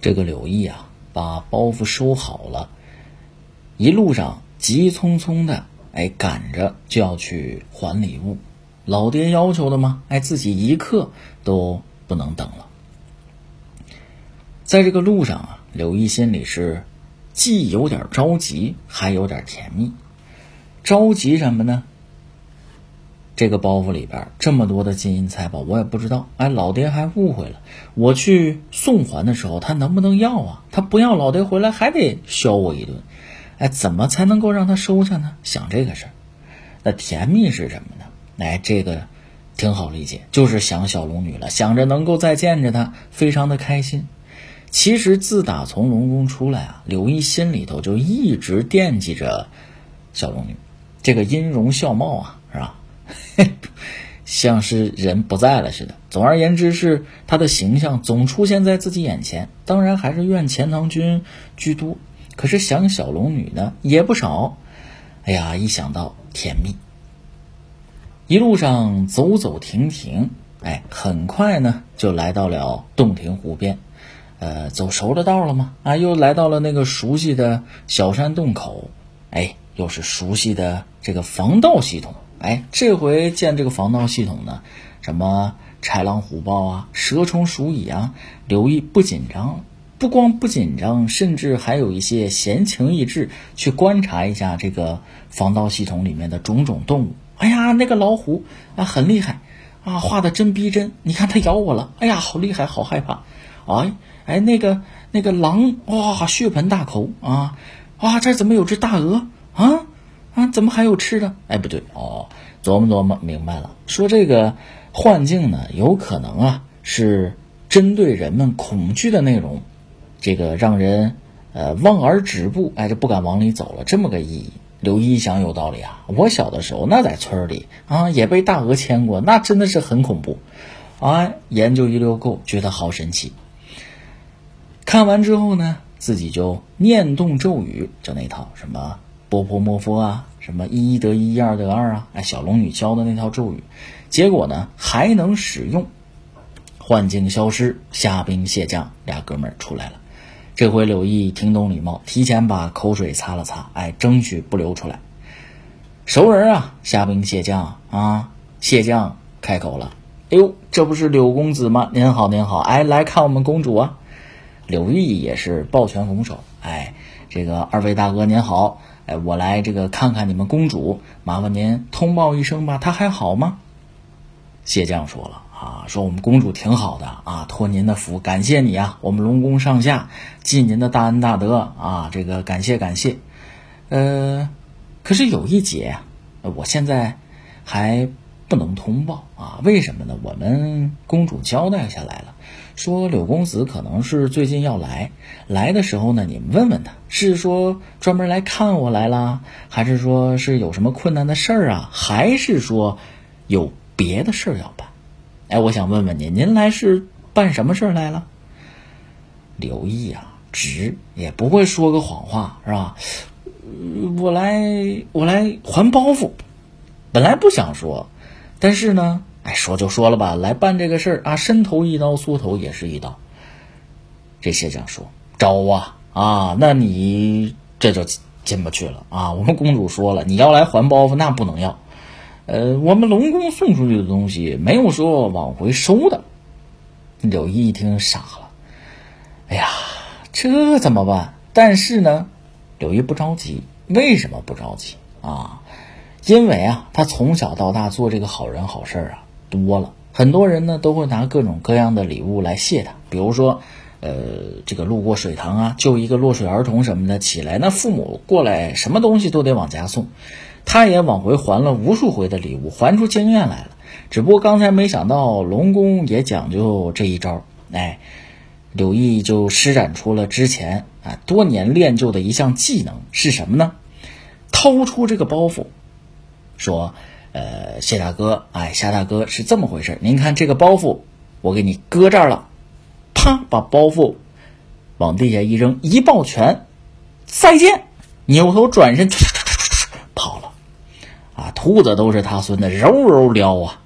这个柳毅啊，把包袱收好了，一路上急匆匆的，哎，赶着就要去还礼物。老爹要求的嘛，哎，自己一刻都不能等了。在这个路上啊，柳毅心里是既有点着急，还有点甜蜜。着急什么呢？这个包袱里边这么多的金银财宝，我也不知道。哎，老爹还误会了。我去送还的时候，他能不能要啊？他不要，老爹回来还得削我一顿。哎，怎么才能够让他收下呢？想这个事儿，那甜蜜是什么呢？哎，这个挺好理解，就是想小龙女了，想着能够再见着她，非常的开心。其实自打从龙宫出来啊，柳毅心里头就一直惦记着小龙女，这个音容笑貌啊，像是人不在了似的。总而言之，是他的形象总出现在自己眼前。当然，还是怨钱塘君居多。可是想小龙女呢，也不少。哎呀，一想到甜蜜，一路上走走停停，哎，很快呢就来到了洞庭湖边。呃，走熟了道了吗？啊，又来到了那个熟悉的小山洞口。哎，又是熟悉的这个防盗系统。哎，这回见这个防盗系统呢，什么豺狼虎豹啊，蛇虫鼠蚁啊，刘毅不紧张，不光不紧张，甚至还有一些闲情逸致去观察一下这个防盗系统里面的种种动物。哎呀，那个老虎啊，很厉害啊，画的真逼真。你看它咬我了，哎呀，好厉害，好害怕。哎哎，那个那个狼哇，血盆大口啊，哇，这怎么有只大鹅啊？啊，怎么还有吃的？哎，不对哦，琢磨琢磨明白了，说这个幻境呢，有可能啊是针对人们恐惧的内容，这个让人呃望而止步，哎，就不敢往里走了，这么个意义。刘一想有道理啊，我小的时候那在村里啊也被大鹅牵过，那真的是很恐怖。哎，研究一溜够，觉得好神奇。看完之后呢，自己就念动咒语，就那套什么。波波摩佛啊，什么一一得一，二得二啊，哎，小龙女教的那套咒语，结果呢还能使用，幻境消失，虾兵蟹将俩哥们儿出来了。这回柳毅挺懂礼貌，提前把口水擦了擦，哎，争取不流出来。熟人啊，虾兵蟹将啊，蟹将开口了，哎呦，这不是柳公子吗？您好，您好，哎，来看我们公主啊。柳毅也是抱拳拱手，哎，这个二位大哥您好。哎，我来这个看看你们公主，麻烦您通报一声吧，她还好吗？谢将说了啊，说我们公主挺好的啊，托您的福，感谢你啊，我们龙宫上下尽您的大恩大德啊，这个感谢感谢。呃，可是有一节，我现在还不能通报啊，为什么呢？我们公主交代下来了。说柳公子可能是最近要来，来的时候呢，你问问他，是说专门来看我来了，还是说是有什么困难的事儿啊，还是说有别的事儿要办？哎，我想问问您，您来是办什么事儿来了？刘毅啊，直也不会说个谎话，是吧？我来，我来还包袱，本来不想说，但是呢。哎，说就说了吧，来办这个事儿啊，伸头一刀，缩头也是一刀。这谢将说招啊啊，那你这就进不去了啊。我们公主说了，你要来还包袱，那不能要。呃，我们龙宫送出去的东西没有说往回收的。柳毅一听傻了，哎呀，这怎么办？但是呢，柳毅不着急，为什么不着急啊？因为啊，他从小到大做这个好人好事儿啊。多了，很多人呢都会拿各种各样的礼物来谢他，比如说，呃，这个路过水塘啊，救一个落水儿童什么的起来，那父母过来什么东西都得往家送，他也往回还了无数回的礼物，还出经验来了。只不过刚才没想到龙宫也讲究这一招，哎，柳毅就施展出了之前啊多年练就的一项技能是什么呢？掏出这个包袱，说。呃，谢大哥，哎，夏大哥是这么回事您看这个包袱，我给你搁这儿了，啪，把包袱往地下一扔，一抱拳，再见，扭头转身跑了。啊，兔子都是他孙子，柔柔撩啊。